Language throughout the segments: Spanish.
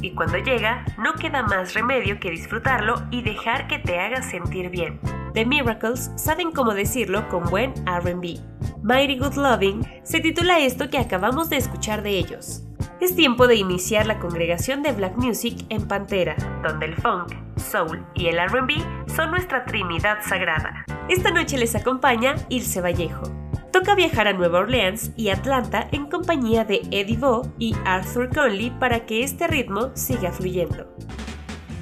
Y cuando llega no queda más remedio que disfrutarlo y dejar que te haga sentir bien. The Miracles saben cómo decirlo con buen RB. Mighty Good Loving se titula esto que acabamos de escuchar de ellos. Es tiempo de iniciar la congregación de Black Music en Pantera, donde el funk, soul y el RB son nuestra trinidad sagrada. Esta noche les acompaña Ilse Vallejo toca viajar a Nueva Orleans y Atlanta en compañía de Eddie Vo y Arthur Conley para que este ritmo siga fluyendo.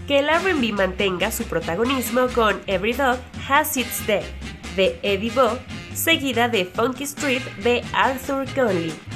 Que el RB mantenga su protagonismo con Every Dog Has Its Day de Eddie Vo, seguida de Funky Street de Arthur Conley.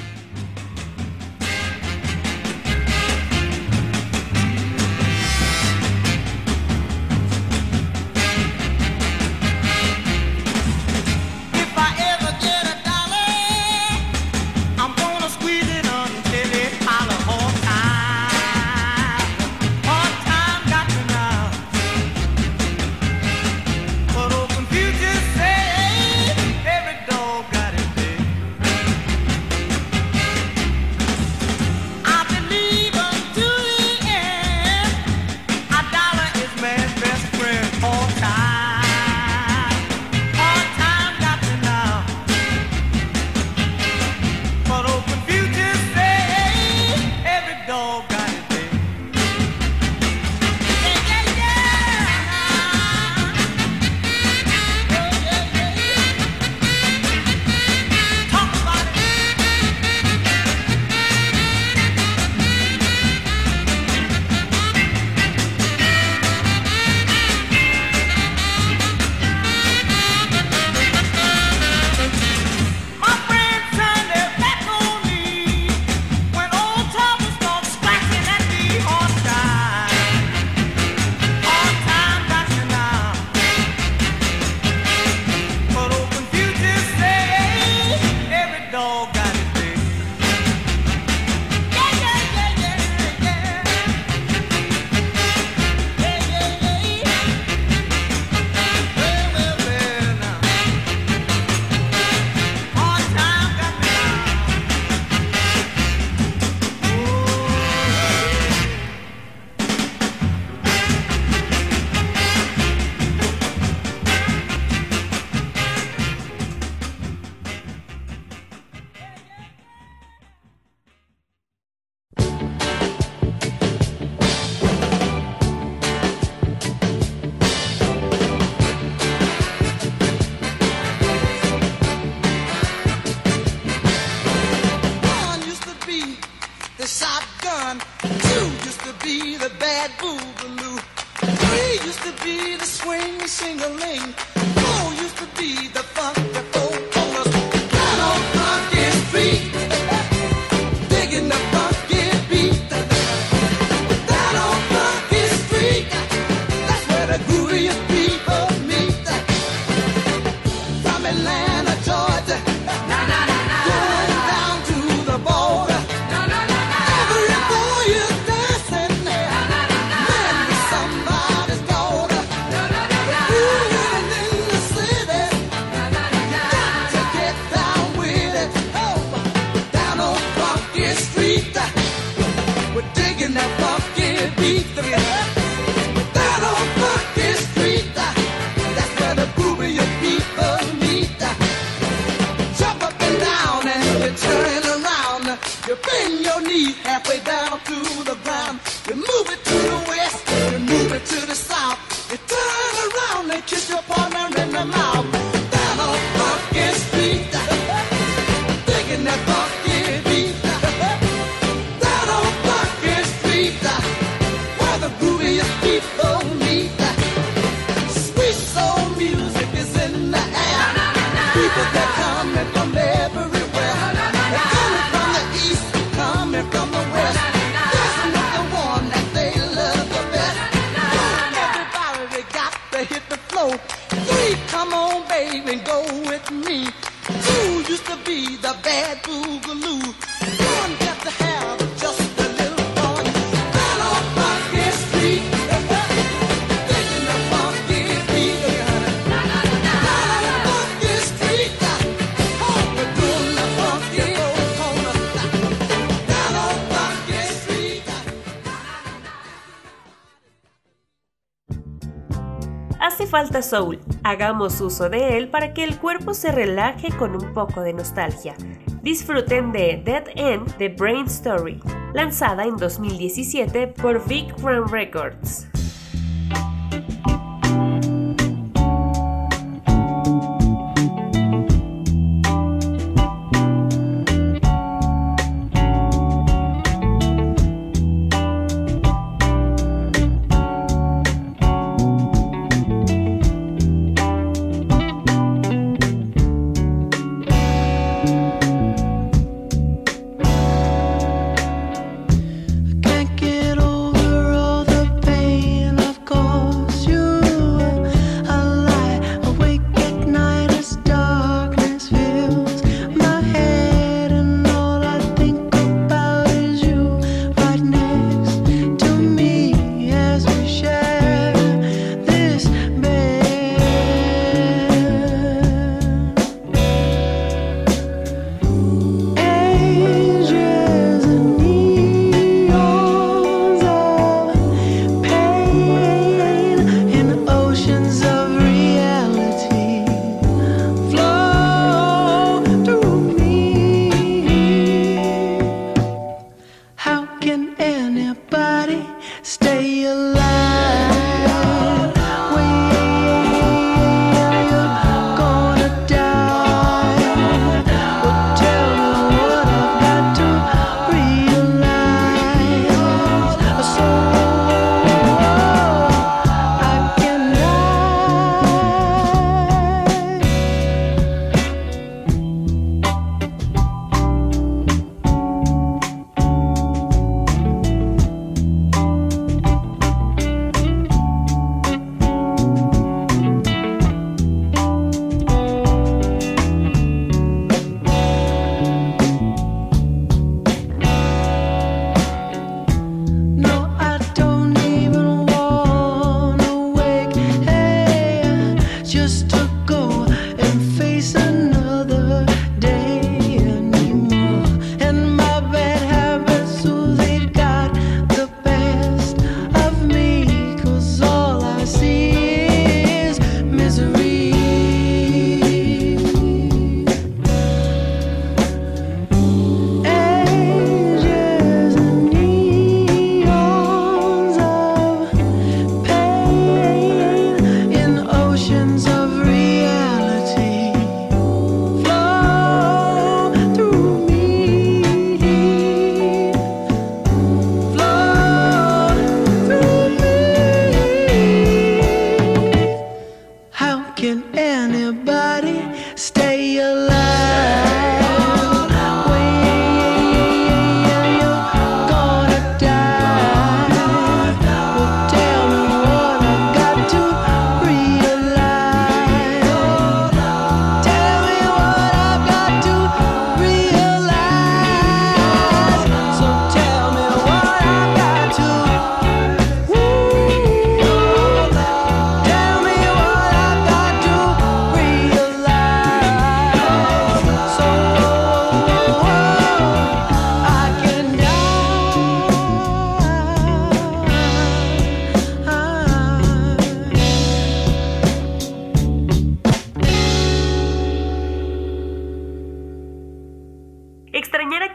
Soul. Hagamos uso de él para que el cuerpo se relaje con un poco de nostalgia. Disfruten de Dead End The Brain Story, lanzada en 2017 por Big Run Records.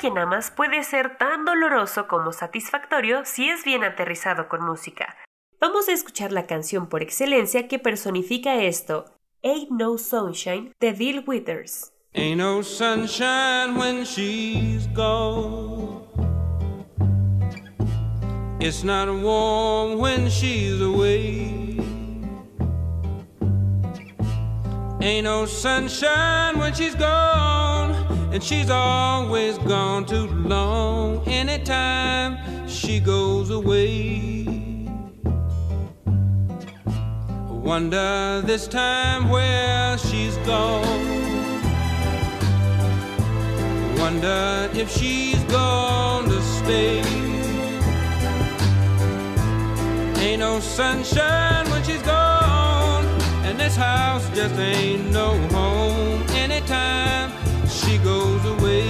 Quien amas puede ser tan doloroso como satisfactorio si es bien aterrizado con música. Vamos a escuchar la canción por excelencia que personifica esto, Ain't No Sunshine de Bill Withers. Ain't no sunshine when she's gone. It's not warm when she's away. Ain't no sunshine when she's gone, and she's always gone too long. Anytime she goes away, wonder this time where she's gone. Wonder if she's gonna stay. Ain't no sunshine when she's gone, and this house just ain't no home anytime she goes away.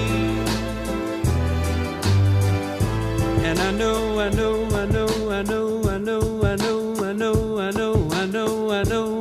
And I know, I know, I know, I know, I know, I know, I know, I know, I know, I know,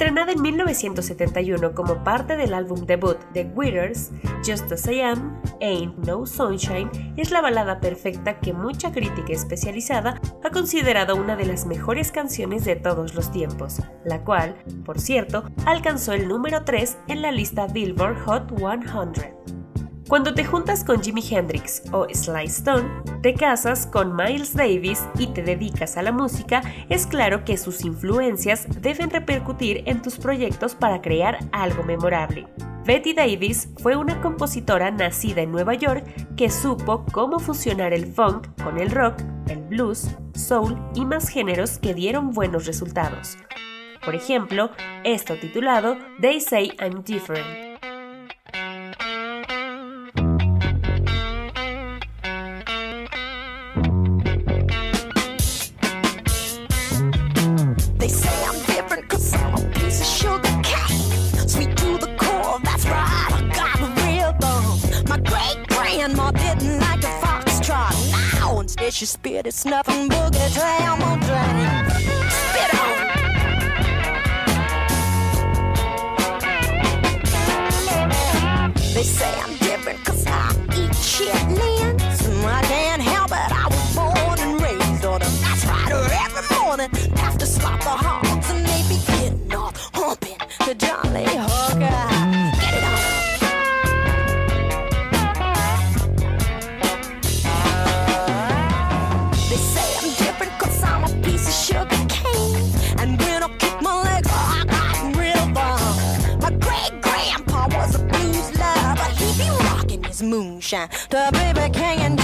Estrenada en 1971 como parte del álbum debut de Withers, Just As I Am, Ain't No Sunshine es la balada perfecta que mucha crítica especializada ha considerado una de las mejores canciones de todos los tiempos, la cual, por cierto, alcanzó el número 3 en la lista Billboard Hot 100. Cuando te juntas con Jimi Hendrix o Sly Stone, te casas con Miles Davis y te dedicas a la música, es claro que sus influencias deben repercutir en tus proyectos para crear algo memorable. Betty Davis fue una compositora nacida en Nueva York que supo cómo fusionar el funk con el rock, el blues, soul y más géneros que dieron buenos resultados. Por ejemplo, esto titulado They Say I'm Different. Say I'm different cause I'm a piece of sugar cane. Sweet to the core, that's right, I got a real bone. My great grandma didn't like a foxtrot. Now instead she spit it's nothing boogie down my drain. Spit on. They say I'm different cause I eat chitlins. And I can't help it, I was born and raised on them. That's right, every morning the hogs and be getting off, humping the Jolly Hooker. Get it on. They say I'm I'm a piece of sugar cane. And when I kick my legs, I got real fun. My great grandpa was a blues lover, but he be his moonshine. Baby king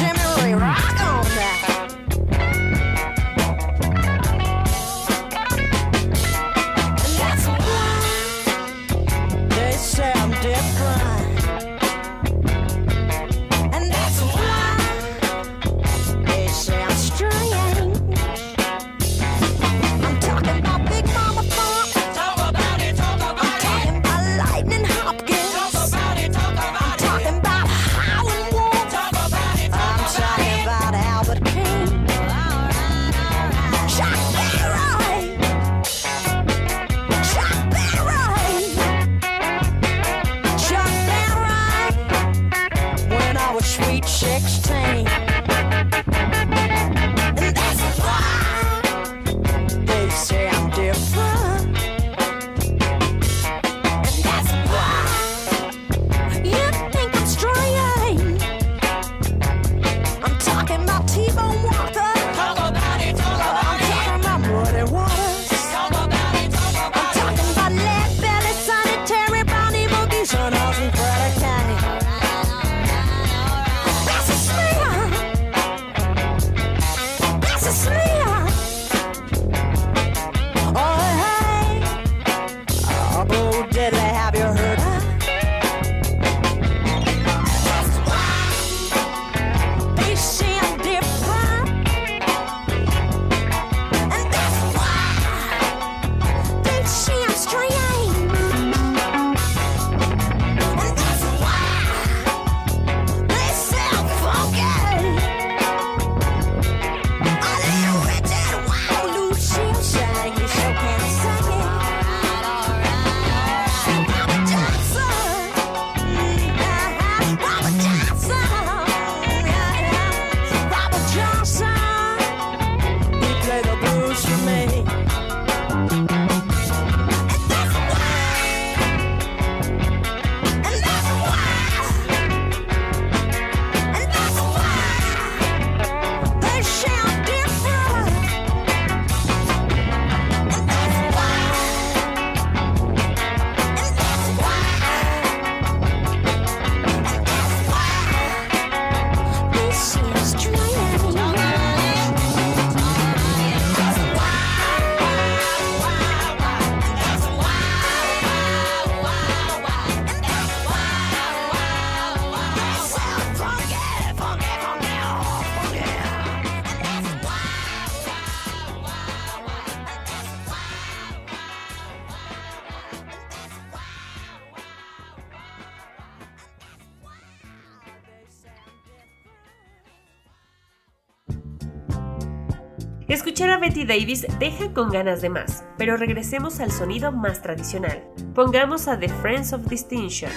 Davis deja con ganas de más, pero regresemos al sonido más tradicional. Pongamos a The Friends of Distinction,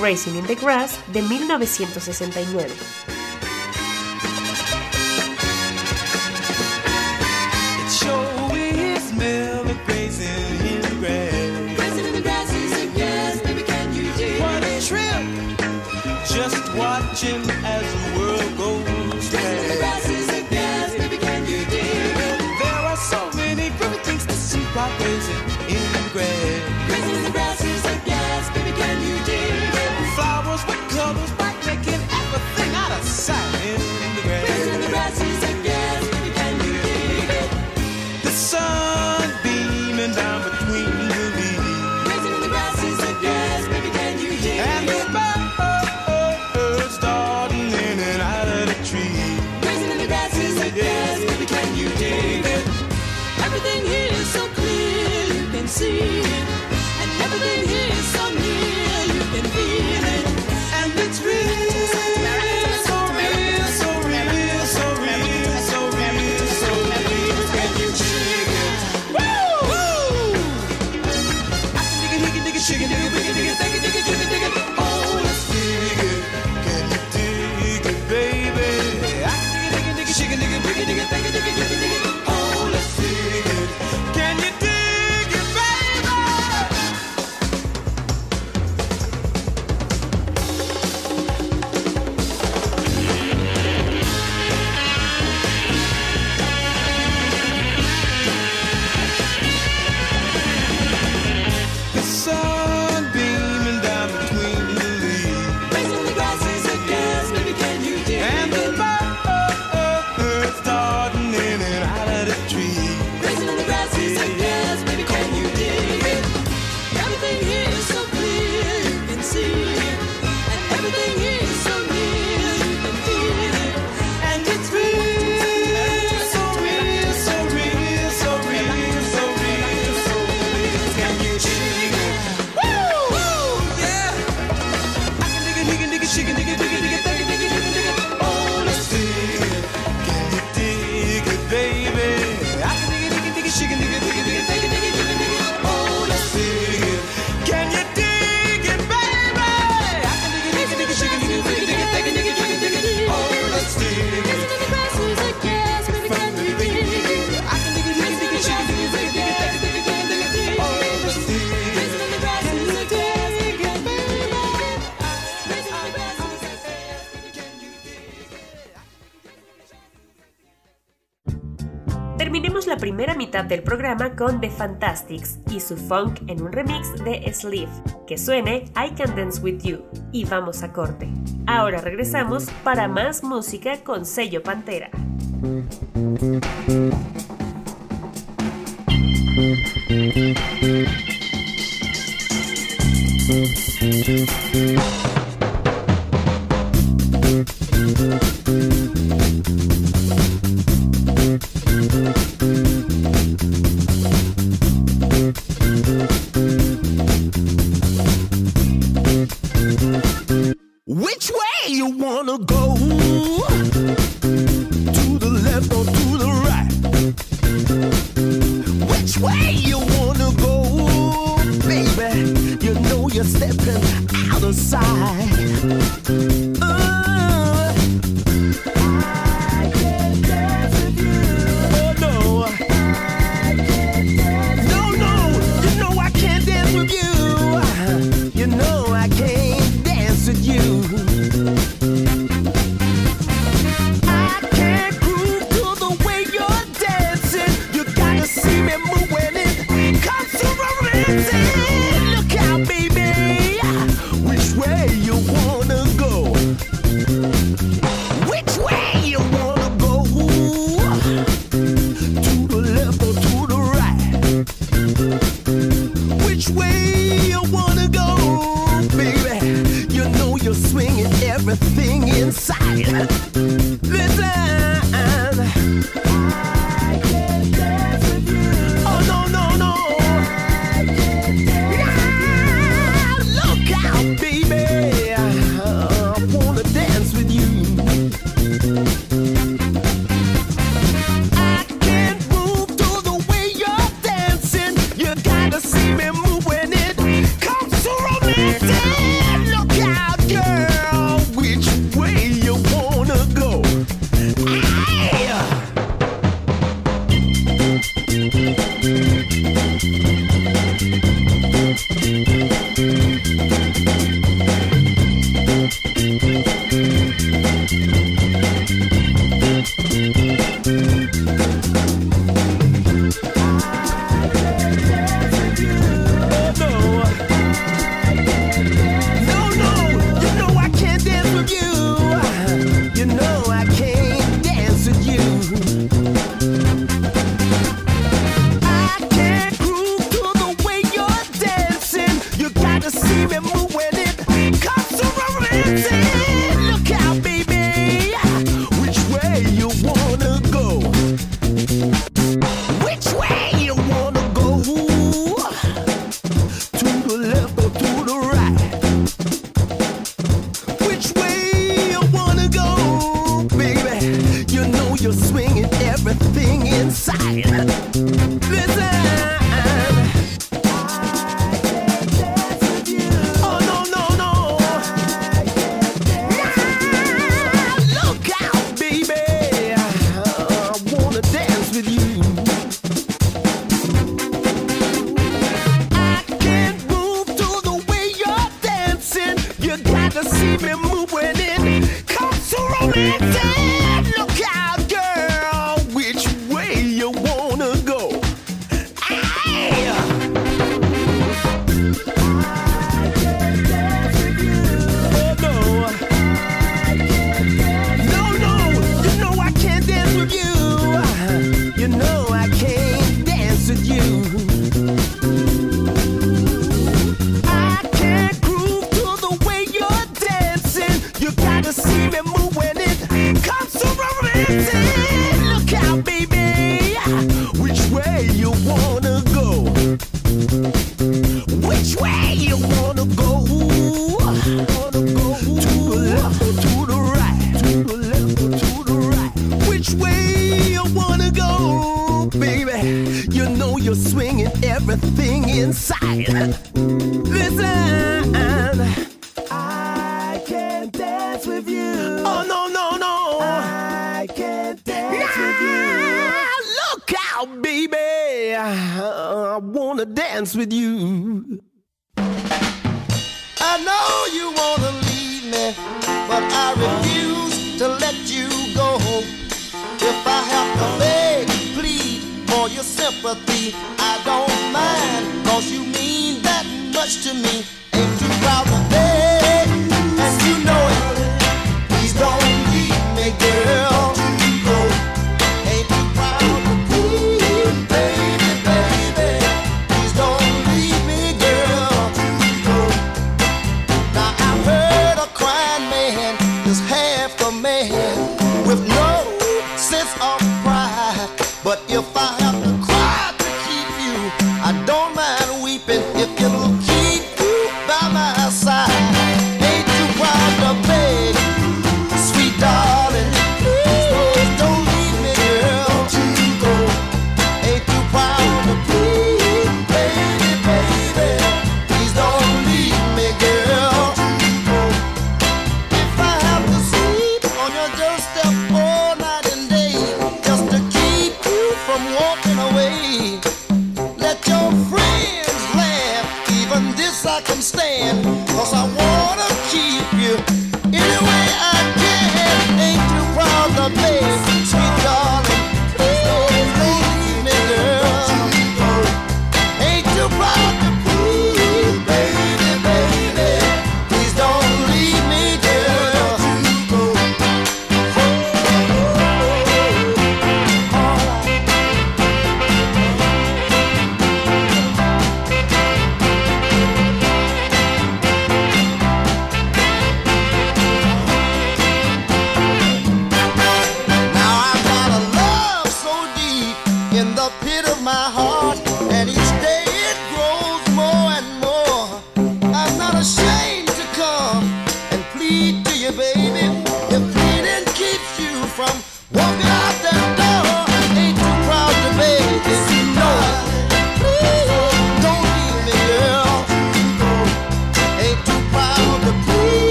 Racing in the Grass de 1969. del programa con The Fantastics y su funk en un remix de Sleeve, que suene I Can Dance With You. Y vamos a corte. Ahora regresamos para más música con sello Pantera.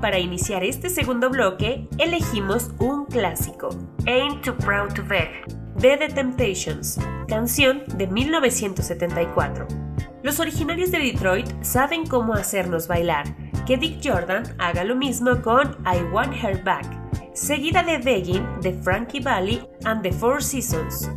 para iniciar este segundo bloque, elegimos un clásico, Ain't Too Proud to Beg, de The Temptations, canción de 1974. Los originarios de Detroit saben cómo hacernos bailar. Que Dick Jordan haga lo mismo con I Want Her Back, seguida de Begging de Frankie Valley and the Four Seasons.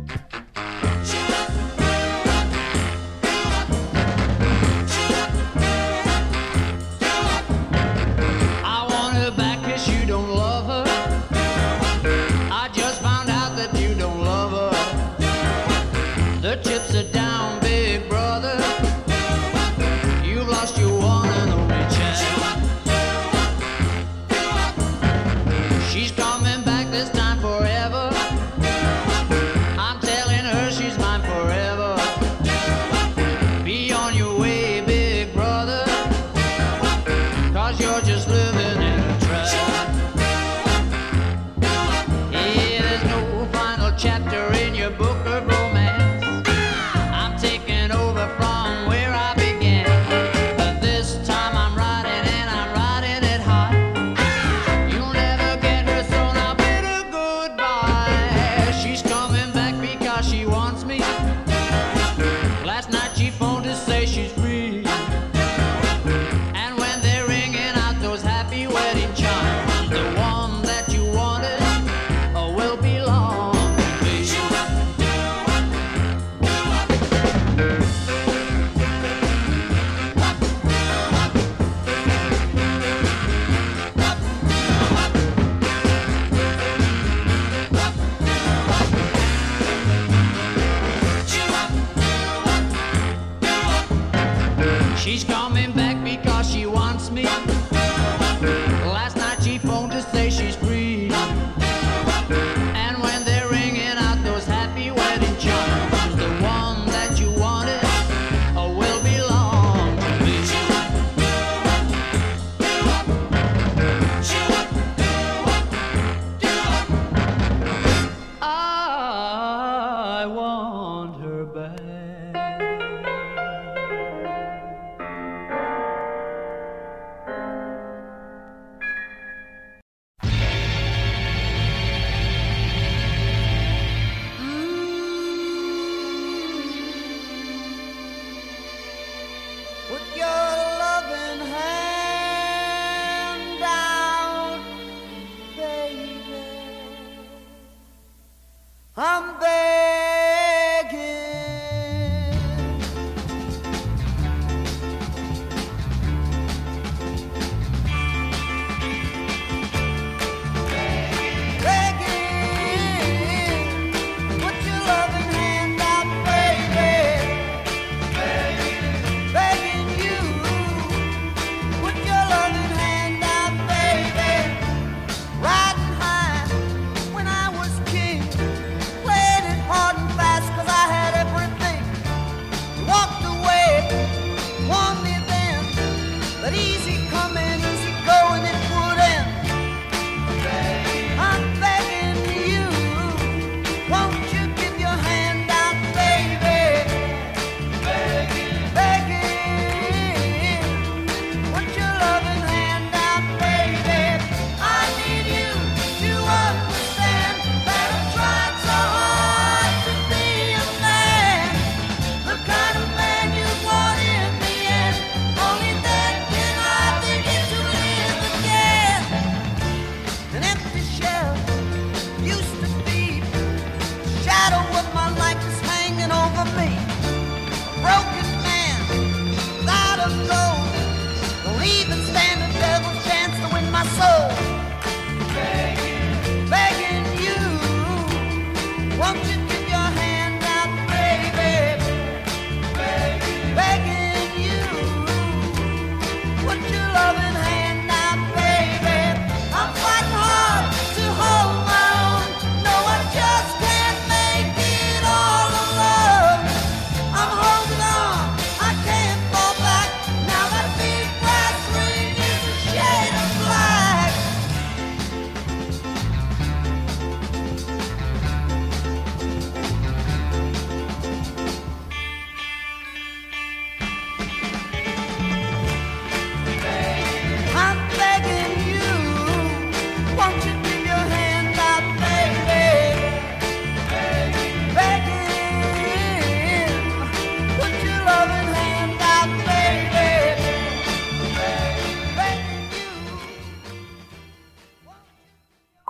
even stand a devil's chance to win my soul.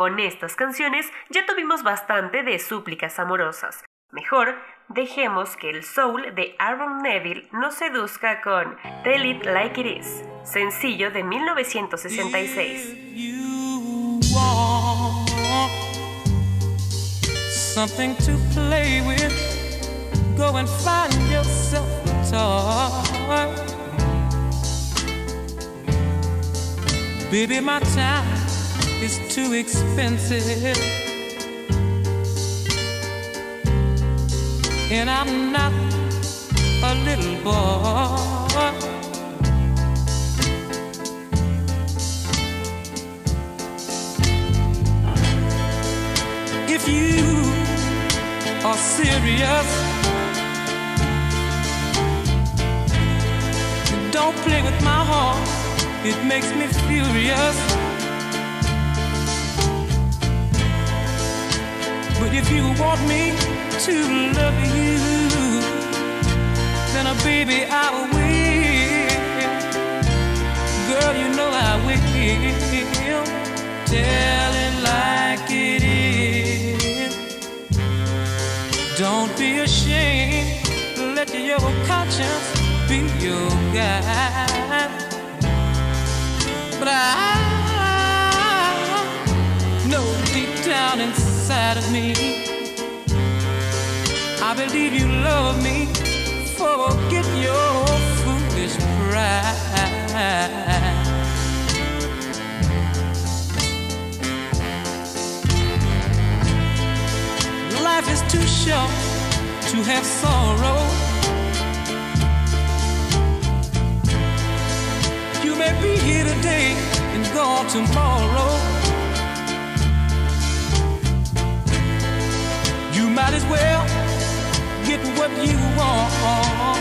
Con estas canciones ya tuvimos bastante de súplicas amorosas. Mejor, dejemos que el soul de Aaron Neville nos seduzca con Tell It Like It Is, sencillo de 1966. is too expensive. And I'm not a little boy. If you are serious, don't play with my heart. It makes me furious. If you want me to love you, then, oh, baby, I will. Girl, you know I will. Tell it like it is. Don't be ashamed. Let your conscience be your guide. But I know deep down inside inside of me. I believe you love me. Forget your foolish pride. Life is too short to have sorrow. You may be here today and gone tomorrow. Might as well get what you want.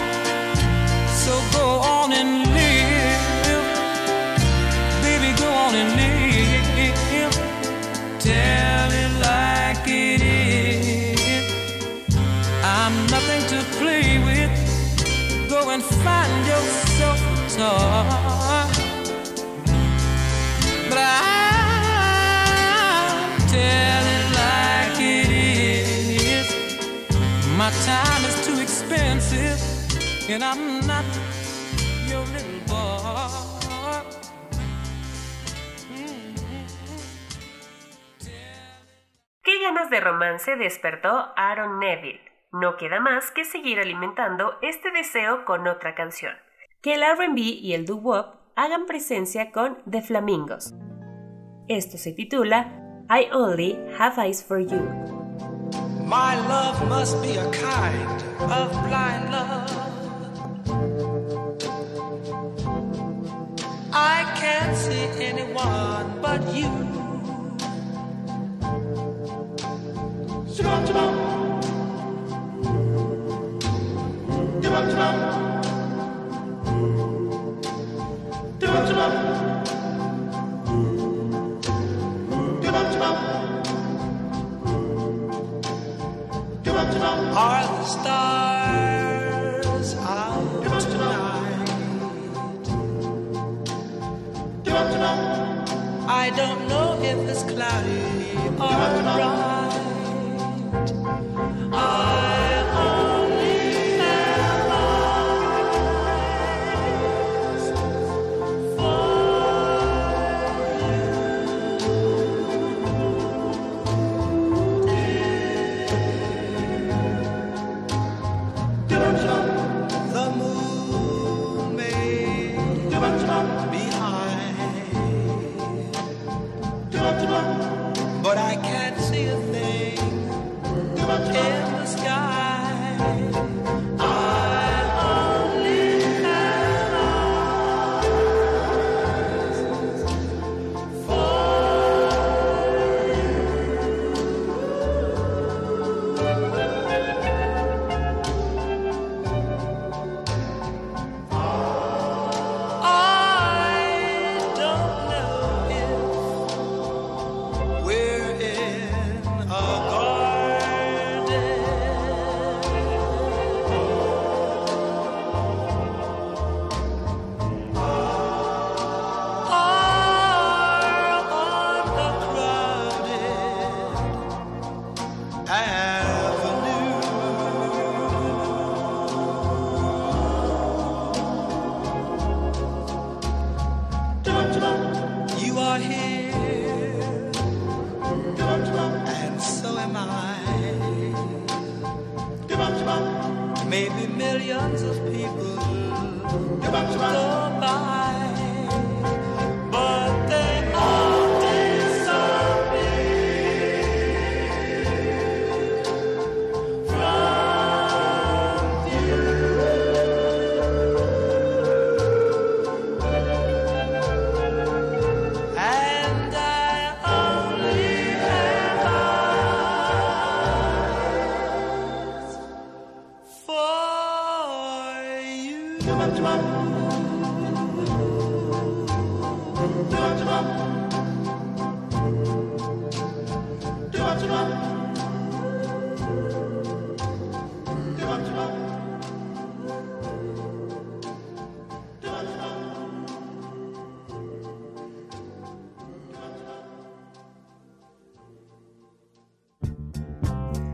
So go on and live. Baby, go on and live. Tell it like it is. I'm nothing to play with. Go and find yourself a toy. And I'm not your little boy. ¿Qué ganas de romance despertó Aaron Neville? No queda más que seguir alimentando este deseo con otra canción. Que el RB y el doo-wop hagan presencia con The Flamingos. Esto se titula I Only Have Eyes for You. My love must be a kind of blind love. I can't see anyone but you. Shabam, shabam. Are the stars I don't know if it's cloudy or bright.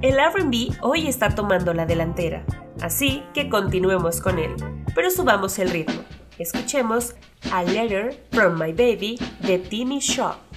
El RB hoy está tomando la delantera, así que continuemos con él, pero subamos el ritmo. Escuchemos A Letter from My Baby de Timmy Shaw.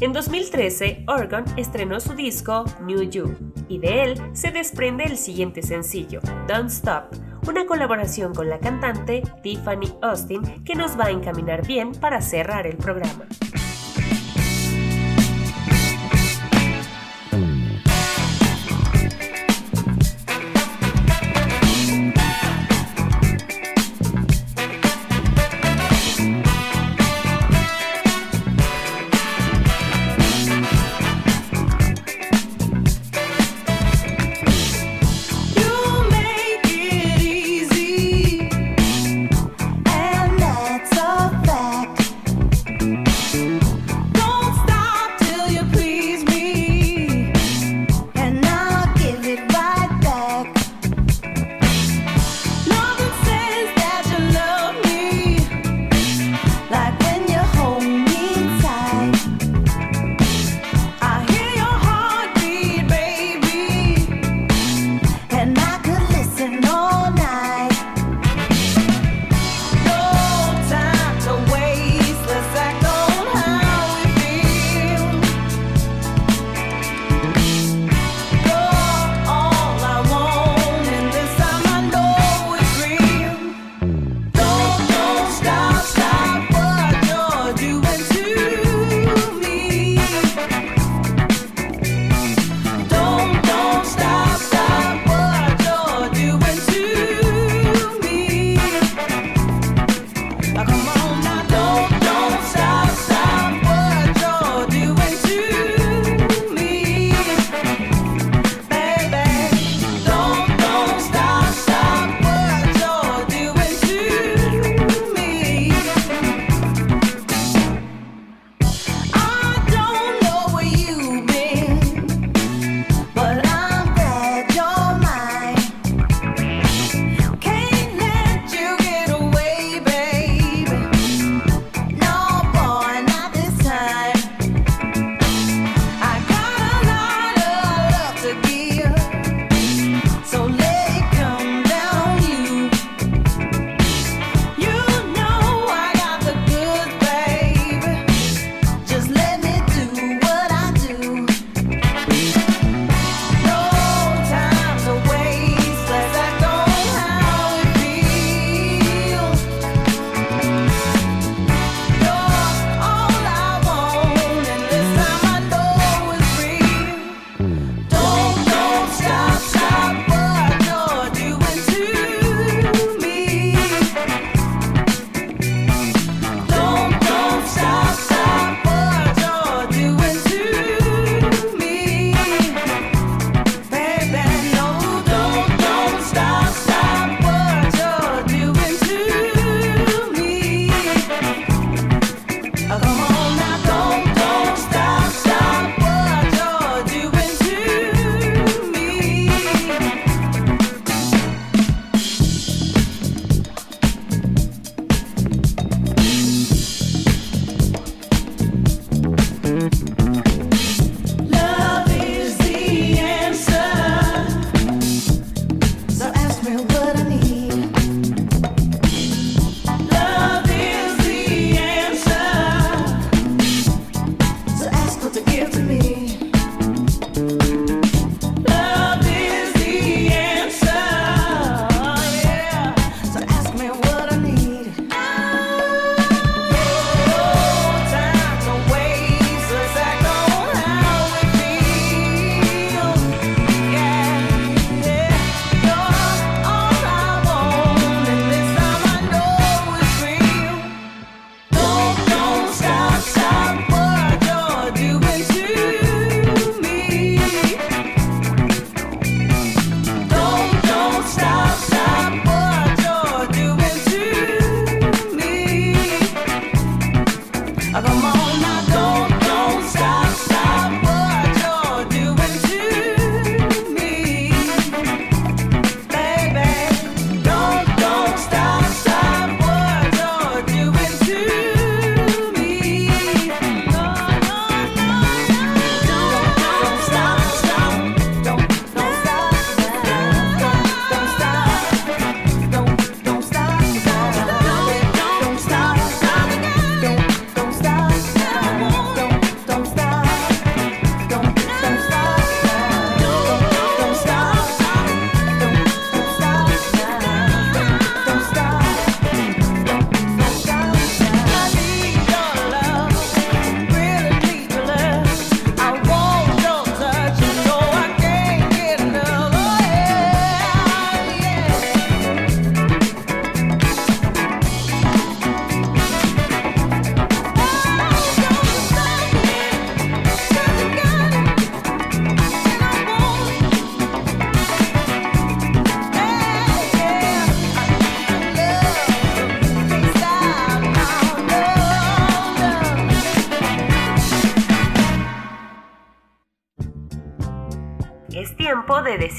En 2013, Oregon estrenó su disco New You, y de él se desprende el siguiente sencillo, Don't Stop, una colaboración con la cantante Tiffany Austin que nos va a encaminar bien para cerrar el programa.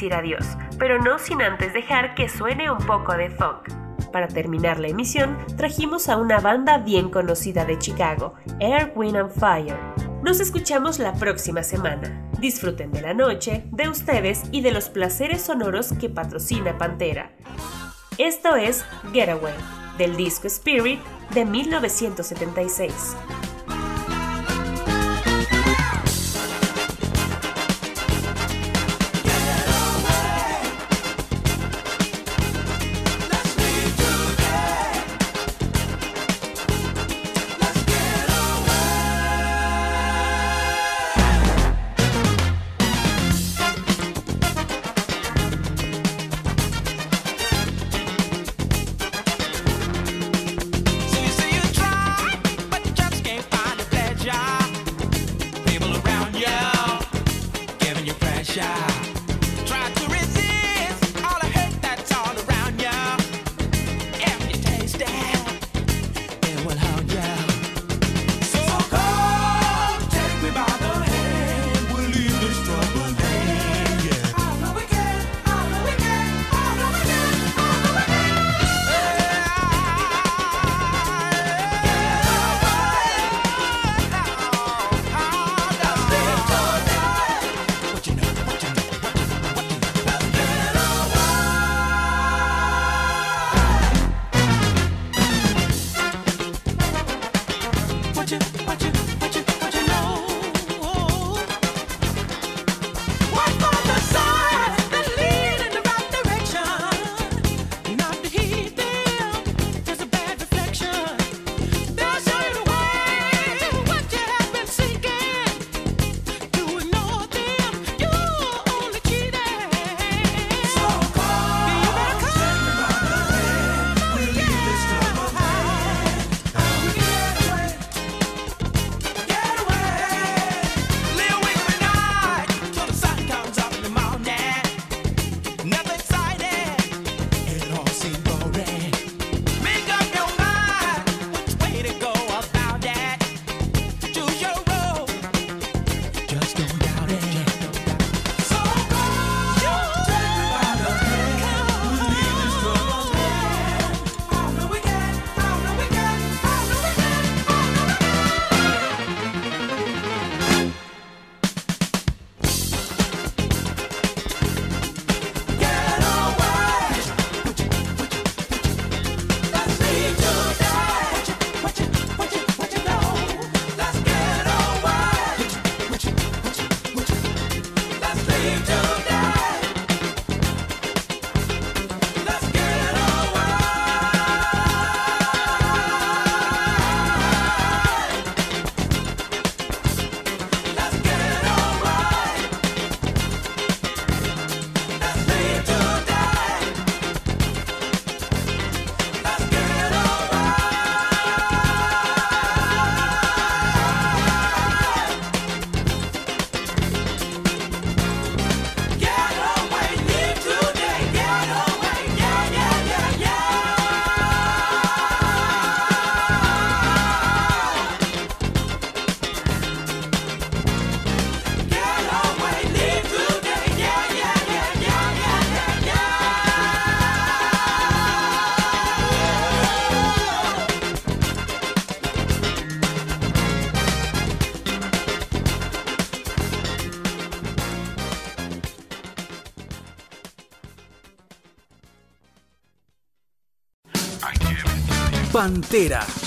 adiós, pero no sin antes dejar que suene un poco de funk. Para terminar la emisión, trajimos a una banda bien conocida de Chicago, Air, Wind and Fire. Nos escuchamos la próxima semana. Disfruten de la noche, de ustedes y de los placeres sonoros que patrocina Pantera. Esto es Getaway, del disco Spirit de 1976. entera.